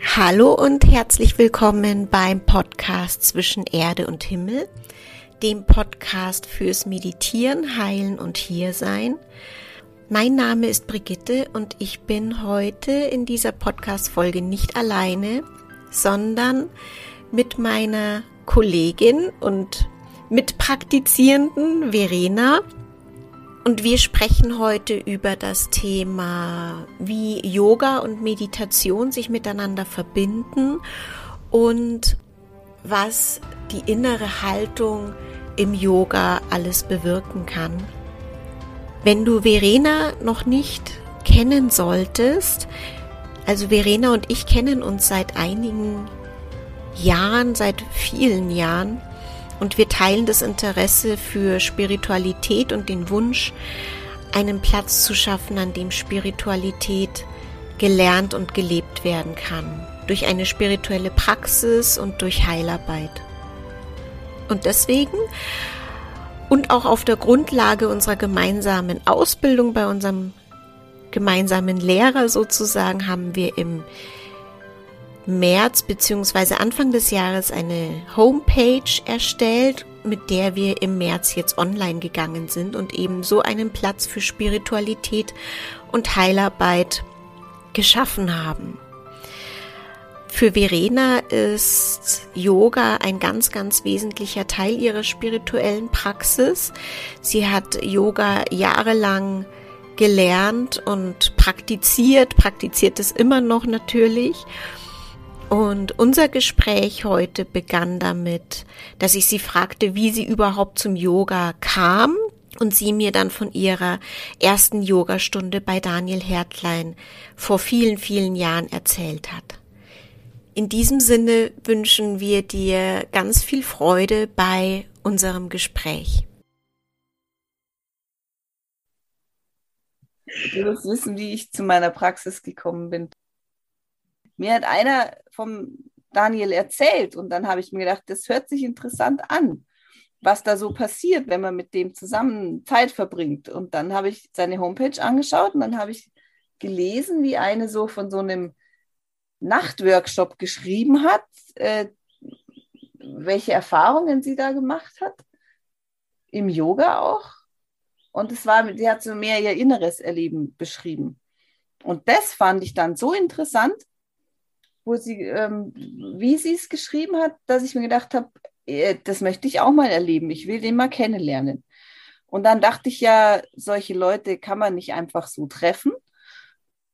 Hallo und herzlich willkommen beim Podcast zwischen Erde und Himmel, dem Podcast fürs Meditieren, Heilen und Hiersein. Mein Name ist Brigitte und ich bin heute in dieser Podcast-Folge nicht alleine, sondern mit meiner Kollegin und Mitpraktizierenden Verena. Und wir sprechen heute über das Thema, wie Yoga und Meditation sich miteinander verbinden und was die innere Haltung im Yoga alles bewirken kann. Wenn du Verena noch nicht kennen solltest, also Verena und ich kennen uns seit einigen Jahren, seit vielen Jahren und wir teilen das Interesse für Spiritualität und den Wunsch, einen Platz zu schaffen, an dem Spiritualität gelernt und gelebt werden kann. Durch eine spirituelle Praxis und durch Heilarbeit. Und deswegen und auch auf der Grundlage unserer gemeinsamen Ausbildung bei unserem gemeinsamen Lehrer sozusagen haben wir im März beziehungsweise Anfang des Jahres eine Homepage erstellt, mit der wir im März jetzt online gegangen sind und eben so einen Platz für Spiritualität und Heilarbeit geschaffen haben. Für Verena ist Yoga ein ganz, ganz wesentlicher Teil ihrer spirituellen Praxis. Sie hat Yoga jahrelang gelernt und praktiziert, praktiziert es immer noch natürlich und unser Gespräch heute begann damit, dass ich sie fragte, wie sie überhaupt zum Yoga kam und sie mir dann von ihrer ersten Yogastunde bei Daniel Hertlein vor vielen, vielen Jahren erzählt hat. In diesem Sinne wünschen wir dir ganz viel Freude bei unserem Gespräch. Du willst wissen, wie ich zu meiner Praxis gekommen bin. Mir hat einer vom Daniel erzählt und dann habe ich mir gedacht, das hört sich interessant an, was da so passiert, wenn man mit dem zusammen Zeit verbringt. Und dann habe ich seine Homepage angeschaut und dann habe ich gelesen, wie eine so von so einem Nachtworkshop geschrieben hat, äh, welche Erfahrungen sie da gemacht hat, im Yoga auch. Und es war, sie hat so mehr ihr inneres Erleben beschrieben. Und das fand ich dann so interessant, wo sie, ähm, wie sie es geschrieben hat, dass ich mir gedacht habe, äh, das möchte ich auch mal erleben. Ich will den mal kennenlernen. Und dann dachte ich ja, solche Leute kann man nicht einfach so treffen.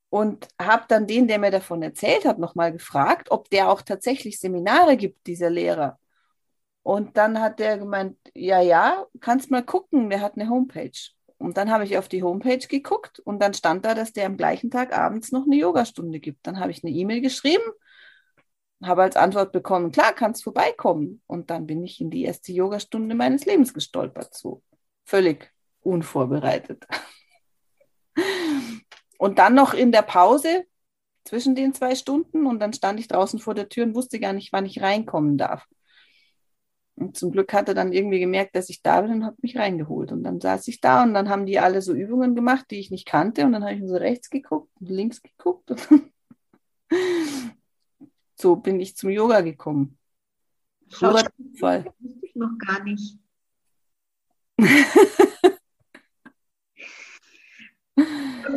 Und habe dann den, der mir davon erzählt hat, nochmal gefragt, ob der auch tatsächlich Seminare gibt, dieser Lehrer. Und dann hat der gemeint, ja, ja, kannst mal gucken, der hat eine Homepage. Und dann habe ich auf die Homepage geguckt und dann stand da, dass der am gleichen Tag abends noch eine Yogastunde gibt. Dann habe ich eine E-Mail geschrieben, habe als Antwort bekommen, klar, kannst vorbeikommen. Und dann bin ich in die erste Yogastunde meines Lebens gestolpert, so völlig unvorbereitet. Und dann noch in der Pause zwischen den zwei Stunden und dann stand ich draußen vor der Tür und wusste gar nicht, wann ich reinkommen darf. Und zum Glück hat er dann irgendwie gemerkt, dass ich da bin und hat mich reingeholt. Und dann saß ich da und dann haben die alle so Übungen gemacht, die ich nicht kannte. Und dann habe ich so rechts geguckt und links geguckt. so bin ich zum Yoga gekommen. Purer Zufall. Das wusste ich noch gar nicht.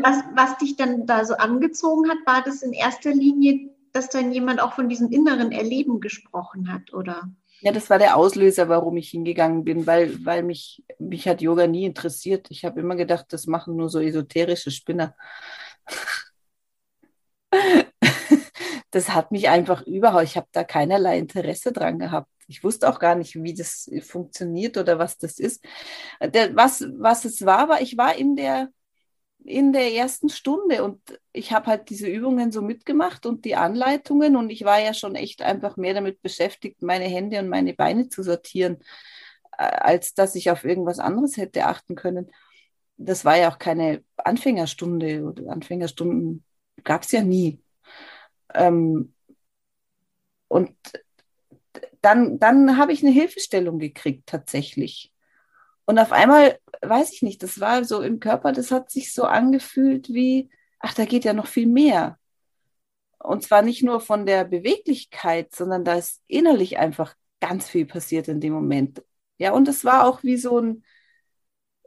was, was dich dann da so angezogen hat, war das in erster Linie, dass dann jemand auch von diesem inneren Erleben gesprochen hat, oder? Ja, das war der Auslöser, warum ich hingegangen bin, weil, weil mich, mich hat Yoga nie interessiert. Ich habe immer gedacht, das machen nur so esoterische Spinner. Das hat mich einfach überhaupt, ich habe da keinerlei Interesse dran gehabt. Ich wusste auch gar nicht, wie das funktioniert oder was das ist. Der, was, was es war, war, ich war in der, in der ersten Stunde und ich habe halt diese Übungen so mitgemacht und die Anleitungen und ich war ja schon echt einfach mehr damit beschäftigt, meine Hände und meine Beine zu sortieren, äh, als dass ich auf irgendwas anderes hätte achten können. Das war ja auch keine Anfängerstunde oder Anfängerstunden gab es ja nie. Ähm, und dann, dann habe ich eine Hilfestellung gekriegt tatsächlich. Und auf einmal, weiß ich nicht, das war so im Körper, das hat sich so angefühlt wie, ach, da geht ja noch viel mehr. Und zwar nicht nur von der Beweglichkeit, sondern da ist innerlich einfach ganz viel passiert in dem Moment. Ja, und es war auch wie so ein,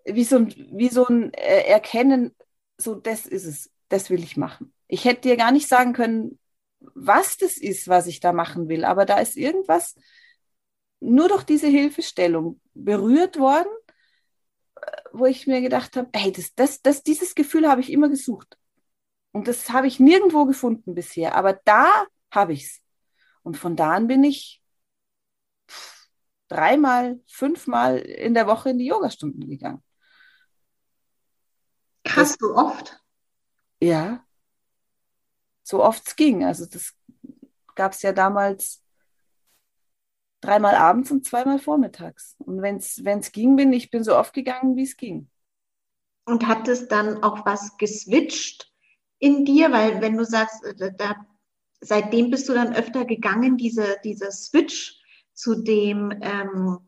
wie so ein, wie so ein äh, Erkennen, so das ist es, das will ich machen. Ich hätte dir gar nicht sagen können, was das ist, was ich da machen will, aber da ist irgendwas nur durch diese Hilfestellung berührt worden, wo ich mir gedacht habe, hey, das, das, das, dieses Gefühl habe ich immer gesucht. Und das habe ich nirgendwo gefunden bisher, aber da habe ich es. Und von da an bin ich dreimal, fünfmal in der Woche in die Yogastunden gegangen. Hast du oft? Ja. So oft es ging. Also das gab es ja damals dreimal abends und zweimal vormittags. Und wenn es ging, bin ich bin so oft gegangen, wie es ging. Und hat es dann auch was geswitcht in dir? Weil wenn du sagst, äh, da, seitdem bist du dann öfter gegangen, diese, dieser Switch zu dem, ähm,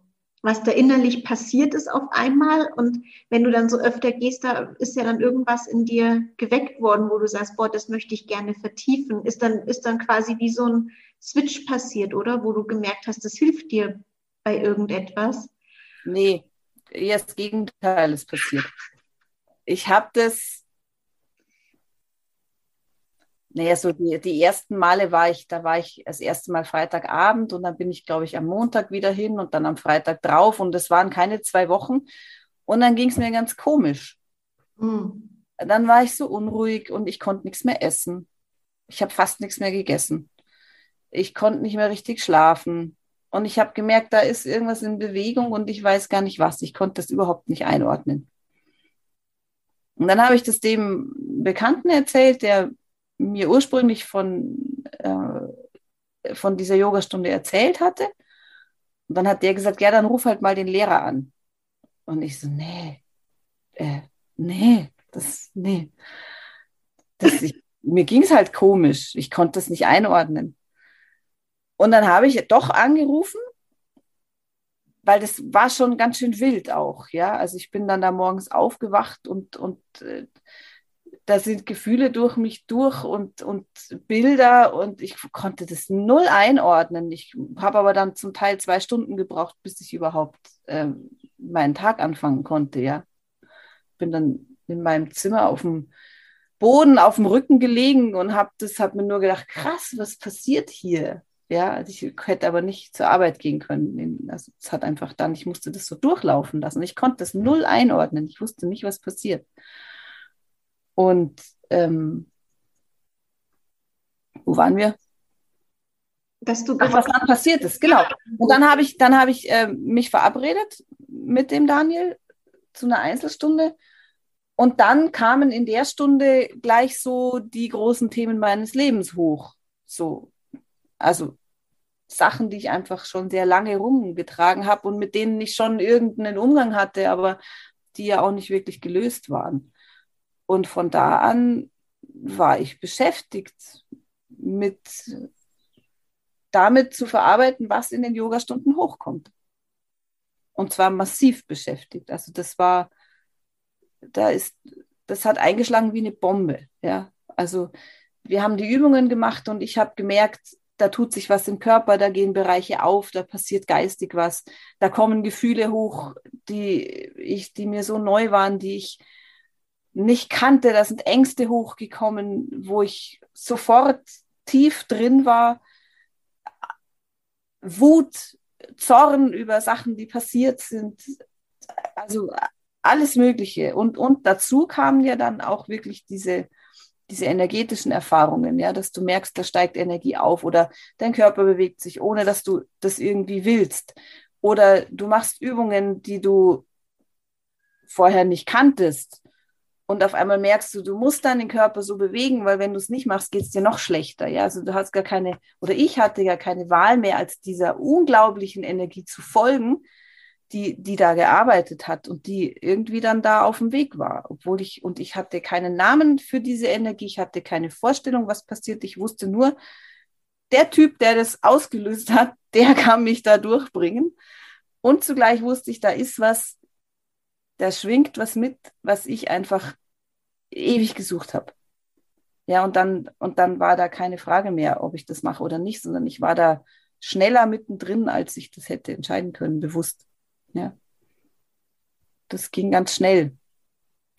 was da innerlich passiert ist auf einmal. Und wenn du dann so öfter gehst, da ist ja dann irgendwas in dir geweckt worden, wo du sagst, boah, das möchte ich gerne vertiefen. Ist dann, ist dann quasi wie so ein Switch passiert, oder? Wo du gemerkt hast, das hilft dir bei irgendetwas. Nee, eher das Gegenteil ist passiert. Ich habe das naja, so die, die ersten Male war ich, da war ich das erste Mal Freitagabend und dann bin ich, glaube ich, am Montag wieder hin und dann am Freitag drauf und das waren keine zwei Wochen. Und dann ging es mir ganz komisch. Mhm. Dann war ich so unruhig und ich konnte nichts mehr essen. Ich habe fast nichts mehr gegessen. Ich konnte nicht mehr richtig schlafen. Und ich habe gemerkt, da ist irgendwas in Bewegung und ich weiß gar nicht was. Ich konnte das überhaupt nicht einordnen. Und dann habe ich das dem Bekannten erzählt, der mir ursprünglich von, äh, von dieser Yogastunde erzählt hatte. Und dann hat der gesagt, ja, dann ruf halt mal den Lehrer an. Und ich so, nee, äh, nee, das, nee. Das, ich, mir ging es halt komisch. Ich konnte das nicht einordnen. Und dann habe ich doch angerufen, weil das war schon ganz schön wild auch, ja. Also ich bin dann da morgens aufgewacht und, und äh, da sind Gefühle durch mich durch und, und Bilder und ich konnte das null einordnen. Ich habe aber dann zum Teil zwei Stunden gebraucht, bis ich überhaupt äh, meinen Tag anfangen konnte, ja. Bin dann in meinem Zimmer auf dem Boden, auf dem Rücken gelegen und habe das, habe mir nur gedacht, krass, was passiert hier? Ja, also ich hätte aber nicht zur Arbeit gehen können. Also hat einfach dann, ich musste das so durchlaufen lassen. Ich konnte das null einordnen. Ich wusste nicht, was passiert. Und ähm, wo waren wir? Dass du Ach, was dann passiert ist, genau. Und dann habe ich, dann habe ich äh, mich verabredet mit dem Daniel zu einer Einzelstunde. Und dann kamen in der Stunde gleich so die großen Themen meines Lebens hoch. So, also Sachen, die ich einfach schon sehr lange rumgetragen habe und mit denen ich schon irgendeinen Umgang hatte, aber die ja auch nicht wirklich gelöst waren. Und von da an war ich beschäftigt mit damit zu verarbeiten, was in den Yogastunden hochkommt. Und zwar massiv beschäftigt. Also das war, da ist, das hat eingeschlagen wie eine Bombe. Ja, also wir haben die Übungen gemacht und ich habe gemerkt, da tut sich was im Körper, da gehen Bereiche auf, da passiert geistig was, da kommen Gefühle hoch, die ich, die mir so neu waren, die ich nicht kannte. Da sind Ängste hochgekommen, wo ich sofort tief drin war. Wut, Zorn über Sachen, die passiert sind. Also alles Mögliche. Und, und dazu kamen ja dann auch wirklich diese, diese energetischen Erfahrungen, ja, dass du merkst, da steigt Energie auf oder dein Körper bewegt sich, ohne dass du das irgendwie willst. Oder du machst Übungen, die du vorher nicht kanntest und auf einmal merkst du, du musst deinen Körper so bewegen, weil wenn du es nicht machst, geht es dir noch schlechter. Ja, also du hast gar keine, oder ich hatte gar keine Wahl mehr, als dieser unglaublichen Energie zu folgen, die, die da gearbeitet hat und die irgendwie dann da auf dem Weg war. Obwohl ich, und ich hatte keinen Namen für diese Energie, ich hatte keine Vorstellung, was passiert. Ich wusste nur, der Typ, der das ausgelöst hat, der kann mich da durchbringen. Und zugleich wusste ich, da ist was, da schwingt was mit, was ich einfach ewig gesucht habe. Ja, und dann, und dann war da keine Frage mehr, ob ich das mache oder nicht, sondern ich war da schneller mittendrin, als ich das hätte entscheiden können, bewusst. Ja. Das ging ganz schnell.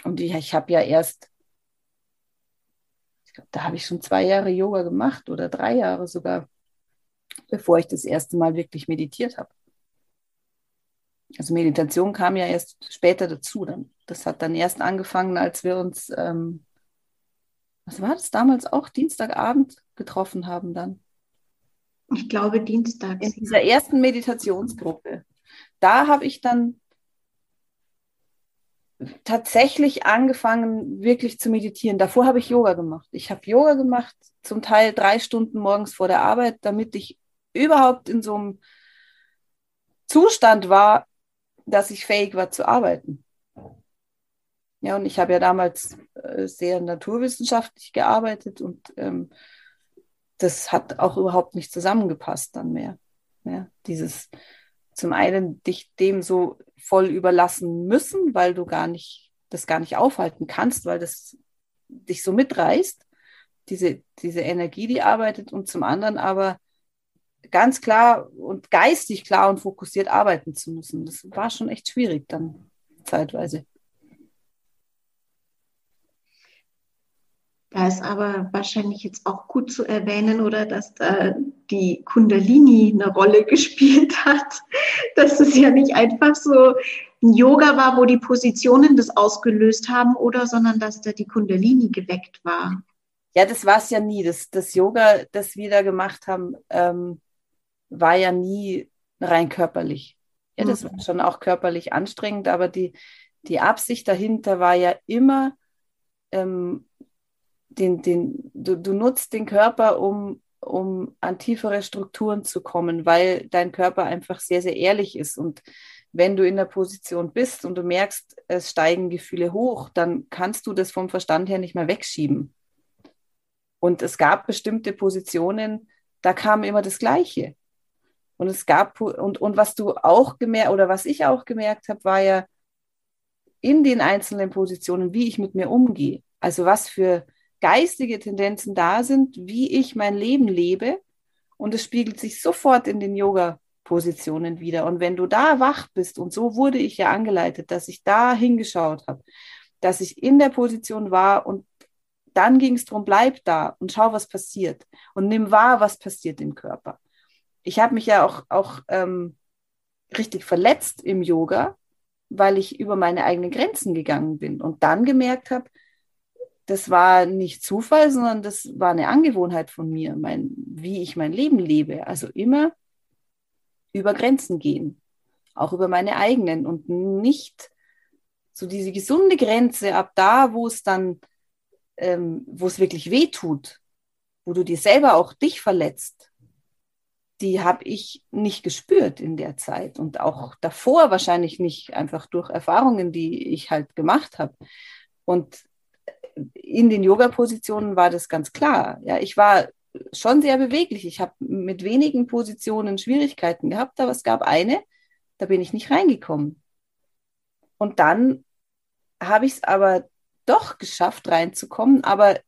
Und ich, ich habe ja erst, ich glaube, da habe ich schon zwei Jahre Yoga gemacht oder drei Jahre sogar, bevor ich das erste Mal wirklich meditiert habe. Also Meditation kam ja erst später dazu. Dann. Das hat dann erst angefangen, als wir uns ähm, was war das damals auch, Dienstagabend getroffen haben dann? Ich glaube Dienstag. In dieser ersten Meditationsgruppe. Da habe ich dann tatsächlich angefangen, wirklich zu meditieren. Davor habe ich Yoga gemacht. Ich habe Yoga gemacht, zum Teil drei Stunden morgens vor der Arbeit, damit ich überhaupt in so einem Zustand war, dass ich fähig war zu arbeiten. Ja, und ich habe ja damals äh, sehr naturwissenschaftlich gearbeitet und ähm, das hat auch überhaupt nicht zusammengepasst dann mehr. Ja, dieses zum einen dich dem so voll überlassen müssen, weil du gar nicht das gar nicht aufhalten kannst, weil das dich so mitreißt, diese, diese Energie, die arbeitet, und zum anderen aber ganz klar und geistig klar und fokussiert arbeiten zu müssen. Das war schon echt schwierig dann zeitweise. Da ist aber wahrscheinlich jetzt auch gut zu erwähnen oder dass da die Kundalini eine Rolle gespielt hat, dass es ja nicht einfach so ein Yoga war, wo die Positionen das ausgelöst haben oder, sondern dass da die Kundalini geweckt war. Ja, das war es ja nie. Das, das Yoga, das wir da gemacht haben, ähm, war ja nie rein körperlich. Ja, das war schon auch körperlich anstrengend, aber die, die Absicht dahinter war ja immer, ähm, den, den, du, du nutzt den Körper, um, um an tiefere Strukturen zu kommen, weil dein Körper einfach sehr, sehr ehrlich ist. Und wenn du in der Position bist und du merkst, es steigen Gefühle hoch, dann kannst du das vom Verstand her nicht mehr wegschieben. Und es gab bestimmte Positionen, da kam immer das Gleiche. Und es gab, und, und was du auch gemerkt, oder was ich auch gemerkt habe, war ja in den einzelnen Positionen, wie ich mit mir umgehe. Also was für geistige Tendenzen da sind, wie ich mein Leben lebe. Und es spiegelt sich sofort in den Yoga-Positionen wieder. Und wenn du da wach bist, und so wurde ich ja angeleitet, dass ich da hingeschaut habe, dass ich in der Position war und dann ging es darum, bleib da und schau, was passiert. Und nimm wahr, was passiert im Körper. Ich habe mich ja auch, auch ähm, richtig verletzt im Yoga, weil ich über meine eigenen Grenzen gegangen bin und dann gemerkt habe, das war nicht Zufall, sondern das war eine Angewohnheit von mir, mein, wie ich mein Leben lebe. Also immer über Grenzen gehen, auch über meine eigenen und nicht so diese gesunde Grenze ab da, wo es dann, ähm, wo es wirklich weh tut, wo du dir selber auch dich verletzt, die habe ich nicht gespürt in der Zeit und auch davor wahrscheinlich nicht, einfach durch Erfahrungen, die ich halt gemacht habe. Und in den Yoga-Positionen war das ganz klar. Ja, ich war schon sehr beweglich. Ich habe mit wenigen Positionen Schwierigkeiten gehabt, aber es gab eine, da bin ich nicht reingekommen. Und dann habe ich es aber doch geschafft, reinzukommen, aber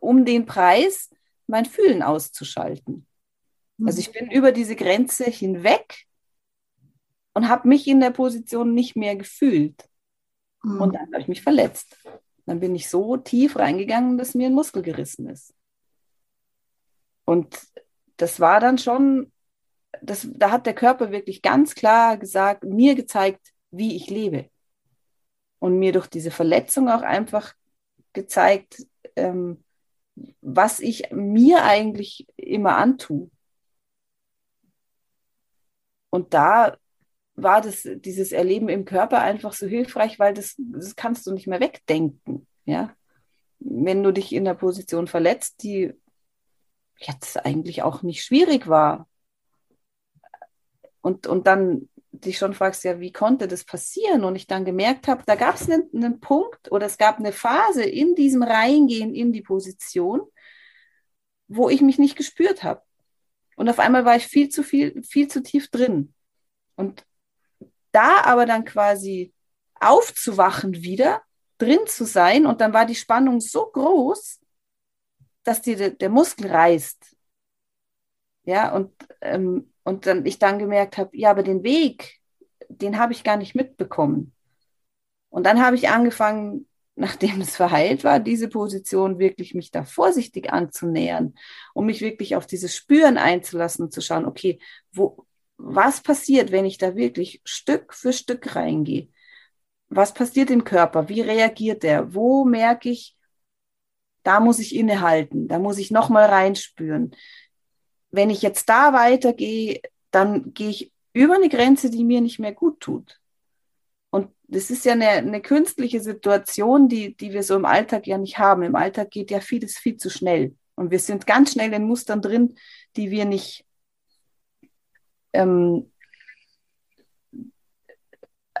um den Preis mein Fühlen auszuschalten. Also ich bin über diese Grenze hinweg und habe mich in der Position nicht mehr gefühlt. Mhm. Und dann habe ich mich verletzt. Dann bin ich so tief reingegangen, dass mir ein Muskel gerissen ist. Und das war dann schon, das, da hat der Körper wirklich ganz klar gesagt, mir gezeigt, wie ich lebe. Und mir durch diese Verletzung auch einfach gezeigt, ähm, was ich mir eigentlich immer antue. Und da war das, dieses Erleben im Körper einfach so hilfreich, weil das, das kannst du nicht mehr wegdenken. Ja? Wenn du dich in der Position verletzt, die jetzt eigentlich auch nicht schwierig war. Und, und dann dich schon fragst, ja, wie konnte das passieren? Und ich dann gemerkt habe, da gab es einen, einen Punkt oder es gab eine Phase in diesem Reingehen in die Position, wo ich mich nicht gespürt habe. Und auf einmal war ich viel zu viel, viel zu tief drin. Und da aber dann quasi aufzuwachen wieder, drin zu sein und dann war die Spannung so groß, dass dir der, Muskel reißt. Ja, und, ähm, und dann ich dann gemerkt habe, ja, aber den Weg, den habe ich gar nicht mitbekommen. Und dann habe ich angefangen, nachdem es verheilt war, diese Position wirklich mich da vorsichtig anzunähern, um mich wirklich auf dieses Spüren einzulassen und zu schauen, okay, wo, was passiert, wenn ich da wirklich Stück für Stück reingehe? Was passiert im Körper? Wie reagiert der? Wo merke ich, da muss ich innehalten, da muss ich nochmal reinspüren. Wenn ich jetzt da weitergehe, dann gehe ich über eine Grenze, die mir nicht mehr gut tut. Und das ist ja eine, eine künstliche Situation, die, die wir so im Alltag ja nicht haben. Im Alltag geht ja vieles viel zu schnell. Und wir sind ganz schnell in Mustern drin, die wir nicht ähm,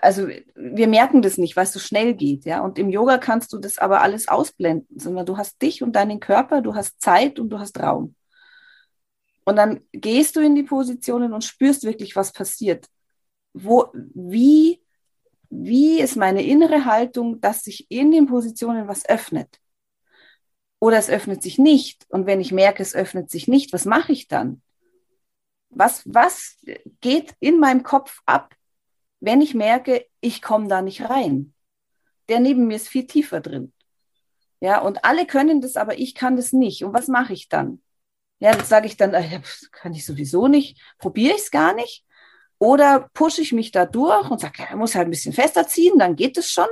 also wir merken das nicht, weil es so schnell geht, ja. Und im Yoga kannst du das aber alles ausblenden, sondern du hast dich und deinen Körper, du hast Zeit und du hast Raum. Und dann gehst du in die Positionen und spürst wirklich, was passiert. Wo, wie, wie ist meine innere Haltung, dass sich in den Positionen was öffnet? Oder es öffnet sich nicht. Und wenn ich merke, es öffnet sich nicht, was mache ich dann? Was, was geht in meinem Kopf ab, wenn ich merke, ich komme da nicht rein? Der neben mir ist viel tiefer drin. Ja, und alle können das, aber ich kann das nicht. Und was mache ich dann? Ja, das sage ich dann, äh, kann ich sowieso nicht, probiere ich es gar nicht. Oder pushe ich mich da durch und sage, ja, muss halt ein bisschen fester ziehen, dann geht es schon.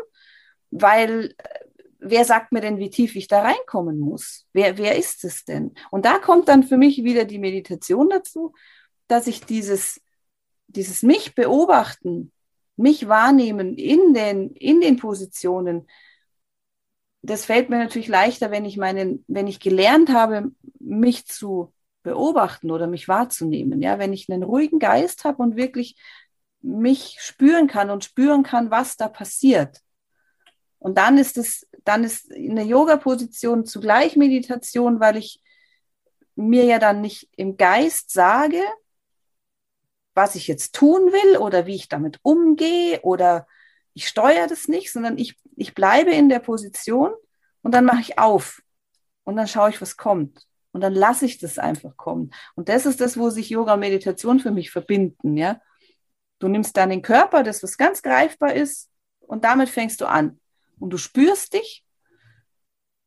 Weil äh, wer sagt mir denn, wie tief ich da reinkommen muss? Wer, wer ist es denn? Und da kommt dann für mich wieder die Meditation dazu, dass ich dieses, dieses mich beobachten, mich wahrnehmen in den, in den Positionen, das fällt mir natürlich leichter, wenn ich meinen, wenn ich gelernt habe, mich zu beobachten oder mich wahrzunehmen. Ja, wenn ich einen ruhigen Geist habe und wirklich mich spüren kann und spüren kann, was da passiert. Und dann ist es, dann ist eine Yoga-Position zugleich Meditation, weil ich mir ja dann nicht im Geist sage, was ich jetzt tun will oder wie ich damit umgehe oder ich steuere das nicht, sondern ich, ich bleibe in der Position und dann mache ich auf und dann schaue ich, was kommt. Und dann lasse ich das einfach kommen. Und das ist das, wo sich Yoga und Meditation für mich verbinden, ja. Du nimmst deinen Körper, das was ganz greifbar ist, und damit fängst du an. Und du spürst dich.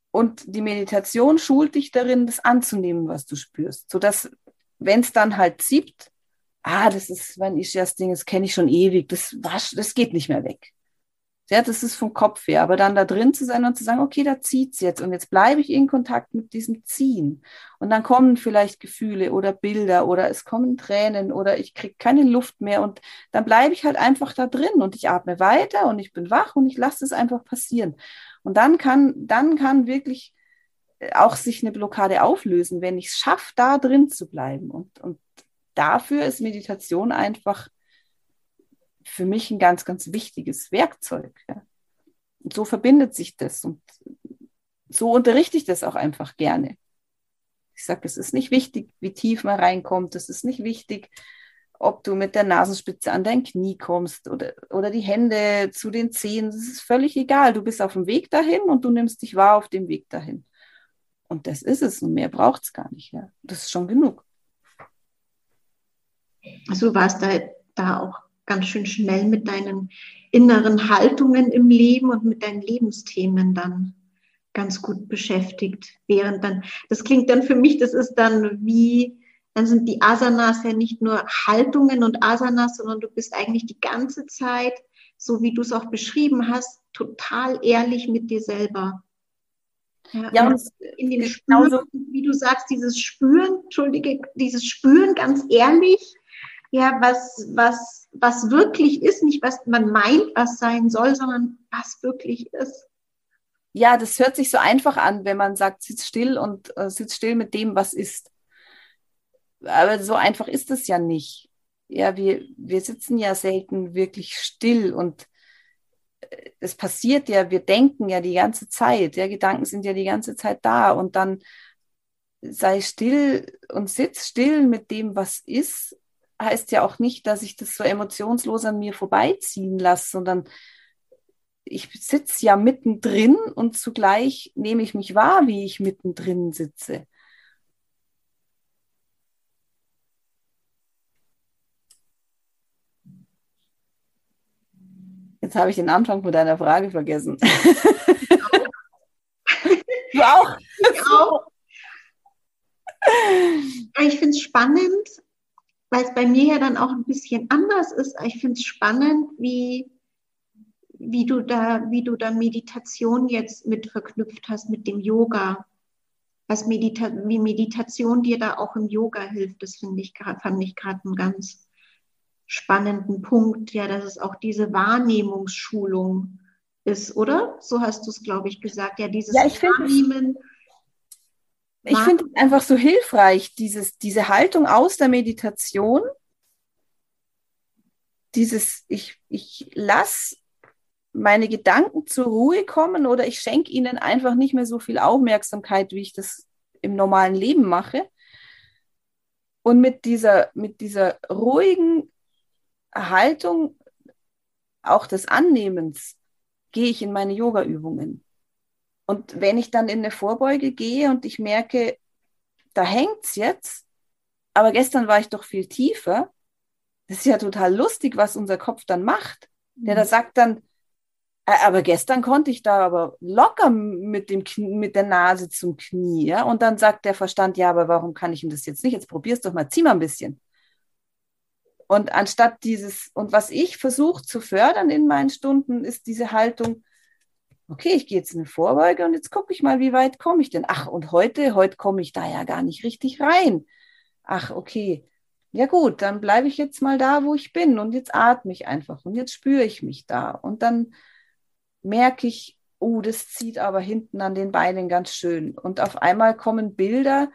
Und die Meditation schult dich darin, das anzunehmen, was du spürst. Sodass, wenn es dann halt zieht, ah, das ist, wenn ich das Ding, das kenne ich schon ewig, das, das geht nicht mehr weg. Ja, das ist vom Kopf her, aber dann da drin zu sein und zu sagen, okay, da zieht's jetzt und jetzt bleibe ich in Kontakt mit diesem Ziehen. Und dann kommen vielleicht Gefühle oder Bilder oder es kommen Tränen oder ich kriege keine Luft mehr und dann bleibe ich halt einfach da drin und ich atme weiter und ich bin wach und ich lasse es einfach passieren. Und dann kann, dann kann wirklich äh, auch sich eine Blockade auflösen, wenn ich es schaffe, da drin zu bleiben. Und, und dafür ist Meditation einfach für mich ein ganz, ganz wichtiges Werkzeug. Ja. Und so verbindet sich das und so unterrichte ich das auch einfach gerne. Ich sage, es ist nicht wichtig, wie tief man reinkommt. Es ist nicht wichtig, ob du mit der Nasenspitze an dein Knie kommst oder, oder die Hände zu den Zehen. Das ist völlig egal. Du bist auf dem Weg dahin und du nimmst dich wahr auf dem Weg dahin. Und das ist es und mehr braucht es gar nicht. Ja. Das ist schon genug. Also warst da, da auch ganz schön schnell mit deinen inneren Haltungen im Leben und mit deinen Lebensthemen dann ganz gut beschäftigt. Während dann, das klingt dann für mich, das ist dann wie, dann sind die Asanas ja nicht nur Haltungen und Asanas, sondern du bist eigentlich die ganze Zeit, so wie du es auch beschrieben hast, total ehrlich mit dir selber. Ja, ja und in dem Spüren, wie du sagst, dieses Spüren, entschuldige, dieses Spüren ganz ehrlich, ja, was, was, was wirklich ist, nicht was man meint, was sein soll, sondern was wirklich ist. Ja, das hört sich so einfach an, wenn man sagt, sitz still und äh, sitz still mit dem, was ist. Aber so einfach ist es ja nicht. Ja, wir, wir sitzen ja selten wirklich still und äh, es passiert ja, wir denken ja die ganze Zeit, ja, Gedanken sind ja die ganze Zeit da und dann sei still und sitz still mit dem, was ist heißt ja auch nicht, dass ich das so emotionslos an mir vorbeiziehen lasse, sondern ich sitze ja mittendrin und zugleich nehme ich mich wahr, wie ich mittendrin sitze. Jetzt habe ich den Anfang von deiner Frage vergessen. du auch? Ich auch. Ich finde es spannend, weil es bei mir ja dann auch ein bisschen anders ist. Ich finde es spannend, wie, wie, du da, wie du da Meditation jetzt mit verknüpft hast mit dem Yoga. Was Medita wie Meditation dir da auch im Yoga hilft, das finde ich fand ich gerade einen ganz spannenden Punkt, ja, dass es auch diese Wahrnehmungsschulung ist, oder? So hast du es, glaube ich, gesagt. Ja, dieses ja, Wahrnehmen. Ich finde es einfach so hilfreich, dieses, diese Haltung aus der Meditation, dieses, ich, ich lasse meine Gedanken zur Ruhe kommen oder ich schenke ihnen einfach nicht mehr so viel Aufmerksamkeit, wie ich das im normalen Leben mache. Und mit dieser, mit dieser ruhigen Haltung auch des Annehmens gehe ich in meine Yoga-Übungen. Und wenn ich dann in eine Vorbeuge gehe und ich merke, da hängt es jetzt, aber gestern war ich doch viel tiefer, das ist ja total lustig, was unser Kopf dann macht. Der da mhm. sagt dann, aber gestern konnte ich da aber locker mit, dem Knie, mit der Nase zum Knie. Ja? Und dann sagt der Verstand, ja, aber warum kann ich denn das jetzt nicht? Jetzt probier's doch mal, zieh mal ein bisschen. Und anstatt dieses, und was ich versuche zu fördern in meinen Stunden, ist diese Haltung, okay, ich gehe jetzt in eine Vorbeuge und jetzt gucke ich mal, wie weit komme ich denn? Ach, und heute, heute komme ich da ja gar nicht richtig rein. Ach, okay. Ja gut, dann bleibe ich jetzt mal da, wo ich bin und jetzt atme ich einfach und jetzt spüre ich mich da und dann merke ich, oh, das zieht aber hinten an den Beinen ganz schön und auf einmal kommen Bilder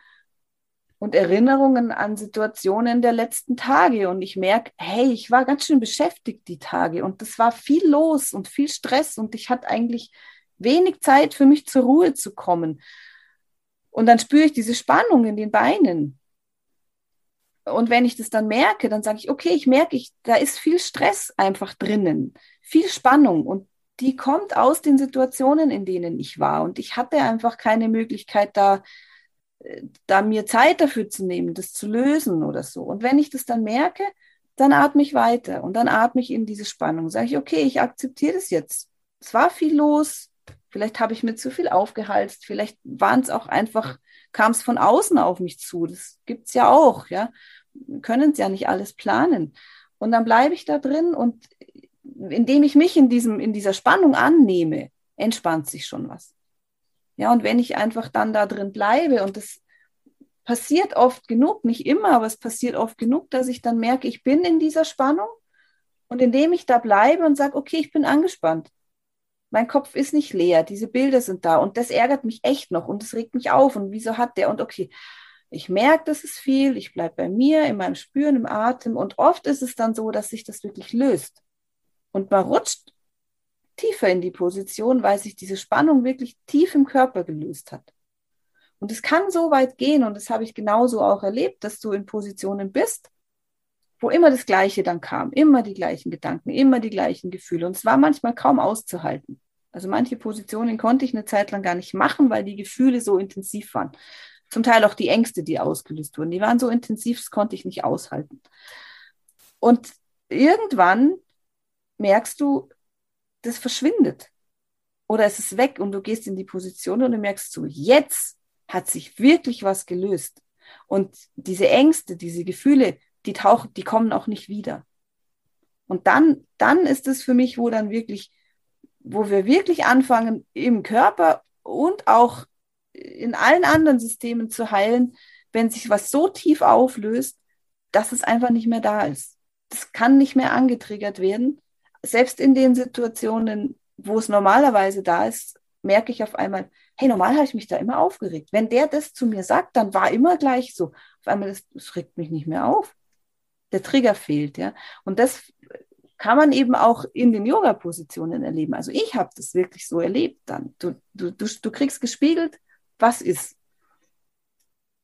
und Erinnerungen an Situationen der letzten Tage und ich merke, hey, ich war ganz schön beschäftigt die Tage und das war viel los und viel Stress und ich hatte eigentlich wenig Zeit für mich zur Ruhe zu kommen. Und dann spüre ich diese Spannung in den Beinen. Und wenn ich das dann merke, dann sage ich, okay, ich merke, ich, da ist viel Stress einfach drinnen, viel Spannung und die kommt aus den Situationen, in denen ich war. Und ich hatte einfach keine Möglichkeit, da da mir Zeit dafür zu nehmen, das zu lösen oder so. Und wenn ich das dann merke, dann atme ich weiter und dann atme ich in diese Spannung. Sage ich, okay, ich akzeptiere das jetzt. Es war viel los. Vielleicht habe ich mir zu viel aufgehalst. Vielleicht waren es auch einfach, kam es von außen auf mich zu. Das gibt es ja auch, ja. Wir können es ja nicht alles planen. Und dann bleibe ich da drin und indem ich mich in, diesem, in dieser Spannung annehme, entspannt sich schon was. Ja, und wenn ich einfach dann da drin bleibe und das passiert oft genug, nicht immer, aber es passiert oft genug, dass ich dann merke, ich bin in dieser Spannung. Und indem ich da bleibe und sage, okay, ich bin angespannt. Mein Kopf ist nicht leer, diese Bilder sind da. Und das ärgert mich echt noch und das regt mich auf. Und wieso hat der? Und okay, ich merke, das ist viel, ich bleibe bei mir, in meinem Spüren, im Atem. Und oft ist es dann so, dass sich das wirklich löst. Und man rutscht tiefer in die Position, weil sich diese Spannung wirklich tief im Körper gelöst hat. Und es kann so weit gehen, und das habe ich genauso auch erlebt, dass du in Positionen bist, wo immer das Gleiche dann kam, immer die gleichen Gedanken, immer die gleichen Gefühle. Und es war manchmal kaum auszuhalten. Also manche Positionen konnte ich eine Zeit lang gar nicht machen, weil die Gefühle so intensiv waren. Zum Teil auch die Ängste, die ausgelöst wurden. Die waren so intensiv, das konnte ich nicht aushalten. Und irgendwann merkst du, das verschwindet. Oder es ist weg und du gehst in die Position und du merkst so, jetzt hat sich wirklich was gelöst. Und diese Ängste, diese Gefühle, die tauchen, die kommen auch nicht wieder. Und dann, dann ist es für mich, wo dann wirklich, wo wir wirklich anfangen, im Körper und auch in allen anderen Systemen zu heilen, wenn sich was so tief auflöst, dass es einfach nicht mehr da ist. Das kann nicht mehr angetriggert werden selbst in den Situationen, wo es normalerweise da ist, merke ich auf einmal, hey, normal habe ich mich da immer aufgeregt. Wenn der das zu mir sagt, dann war immer gleich so. Auf einmal, das, das regt mich nicht mehr auf. Der Trigger fehlt, ja. Und das kann man eben auch in den Yoga-Positionen erleben. Also ich habe das wirklich so erlebt dann. Du, du, du, du kriegst gespiegelt, was ist.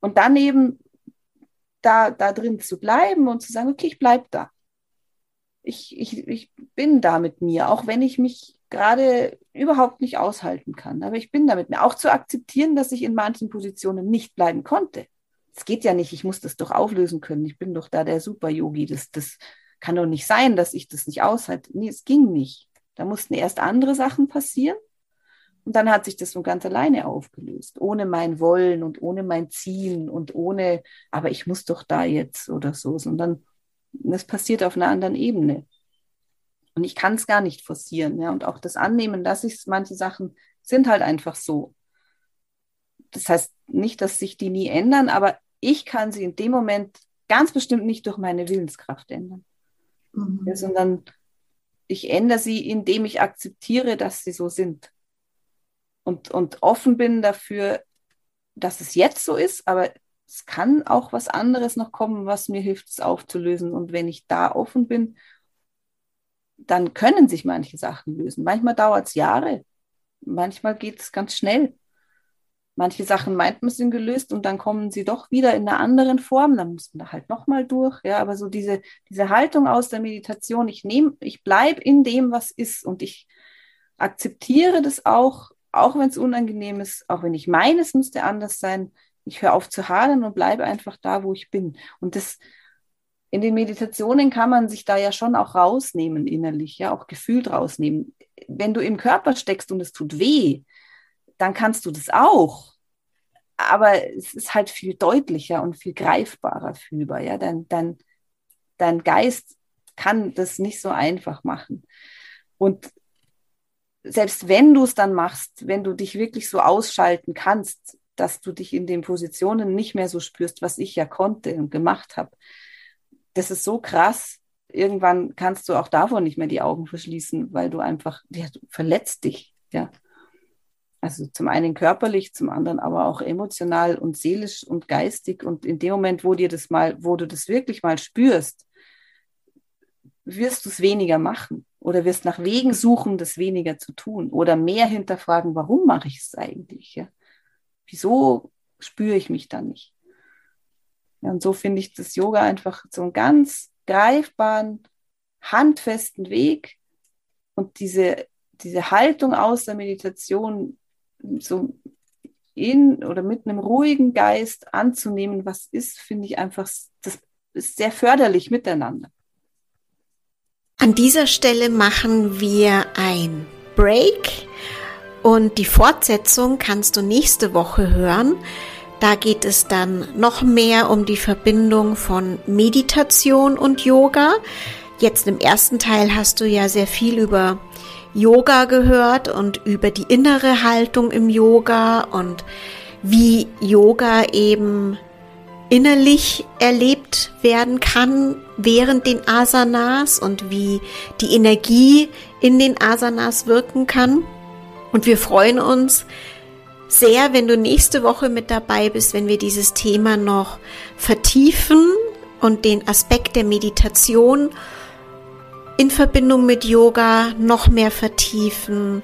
Und dann eben da, da drin zu bleiben und zu sagen, okay, ich bleibe da ich, ich, ich bin da mit mir, auch wenn ich mich gerade überhaupt nicht aushalten kann. Aber ich bin damit mir auch zu akzeptieren, dass ich in manchen Positionen nicht bleiben konnte. Es geht ja nicht, ich muss das doch auflösen können. Ich bin doch da der Super-Yogi. Das, das kann doch nicht sein, dass ich das nicht aushalte. Nee, es ging nicht. Da mussten erst andere Sachen passieren. Und dann hat sich das so ganz alleine aufgelöst, ohne mein Wollen und ohne mein Ziehen und ohne, aber ich muss doch da jetzt oder so, sondern das passiert auf einer anderen Ebene. Und ich kann es gar nicht forcieren. Ja? Und auch das Annehmen, dass ich manche Sachen sind halt einfach so. Das heißt nicht, dass sich die nie ändern, aber ich kann sie in dem Moment ganz bestimmt nicht durch meine Willenskraft ändern. Mhm. Ja, sondern ich ändere sie, indem ich akzeptiere, dass sie so sind. Und, und offen bin dafür, dass es jetzt so ist, aber es kann auch was anderes noch kommen, was mir hilft, es aufzulösen. Und wenn ich da offen bin dann können sich manche Sachen lösen. Manchmal dauert es Jahre, manchmal geht es ganz schnell. Manche Sachen meint man sind gelöst und dann kommen sie doch wieder in einer anderen Form. Dann muss man da halt nochmal durch. Ja, aber so diese, diese Haltung aus der Meditation, ich nehme, ich bleibe in dem, was ist und ich akzeptiere das auch, auch wenn es unangenehm ist, auch wenn ich meine, es müsste anders sein. Ich höre auf zu hadern und bleibe einfach da, wo ich bin. Und das, in den Meditationen kann man sich da ja schon auch rausnehmen innerlich, ja, auch gefühlt rausnehmen. Wenn du im Körper steckst und es tut weh, dann kannst du das auch. Aber es ist halt viel deutlicher und viel greifbarer fühlbar, ja. Dein, dein, dein Geist kann das nicht so einfach machen. Und selbst wenn du es dann machst, wenn du dich wirklich so ausschalten kannst, dass du dich in den Positionen nicht mehr so spürst, was ich ja konnte und gemacht habe, das ist so krass. Irgendwann kannst du auch davon nicht mehr die Augen verschließen, weil du einfach, ja, du verletzt dich, ja. Also zum einen körperlich, zum anderen aber auch emotional und seelisch und geistig. Und in dem Moment, wo dir das mal, wo du das wirklich mal spürst, wirst du es weniger machen oder wirst nach Wegen suchen, das weniger zu tun oder mehr hinterfragen, warum mache ich es eigentlich? Ja? Wieso spüre ich mich da nicht? Ja, und so finde ich das Yoga einfach so einen ganz greifbaren, handfesten Weg und diese, diese Haltung aus der Meditation so in oder mit einem ruhigen Geist anzunehmen, was ist, finde ich einfach, das ist sehr förderlich miteinander. An dieser Stelle machen wir ein Break und die Fortsetzung kannst du nächste Woche hören. Da geht es dann noch mehr um die Verbindung von Meditation und Yoga. Jetzt im ersten Teil hast du ja sehr viel über Yoga gehört und über die innere Haltung im Yoga und wie Yoga eben innerlich erlebt werden kann während den Asanas und wie die Energie in den Asanas wirken kann. Und wir freuen uns, sehr, wenn du nächste Woche mit dabei bist, wenn wir dieses Thema noch vertiefen und den Aspekt der Meditation in Verbindung mit Yoga noch mehr vertiefen.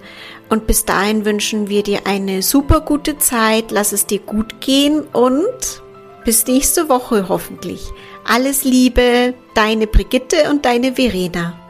Und bis dahin wünschen wir dir eine super gute Zeit. Lass es dir gut gehen und bis nächste Woche hoffentlich. Alles Liebe, deine Brigitte und deine Verena.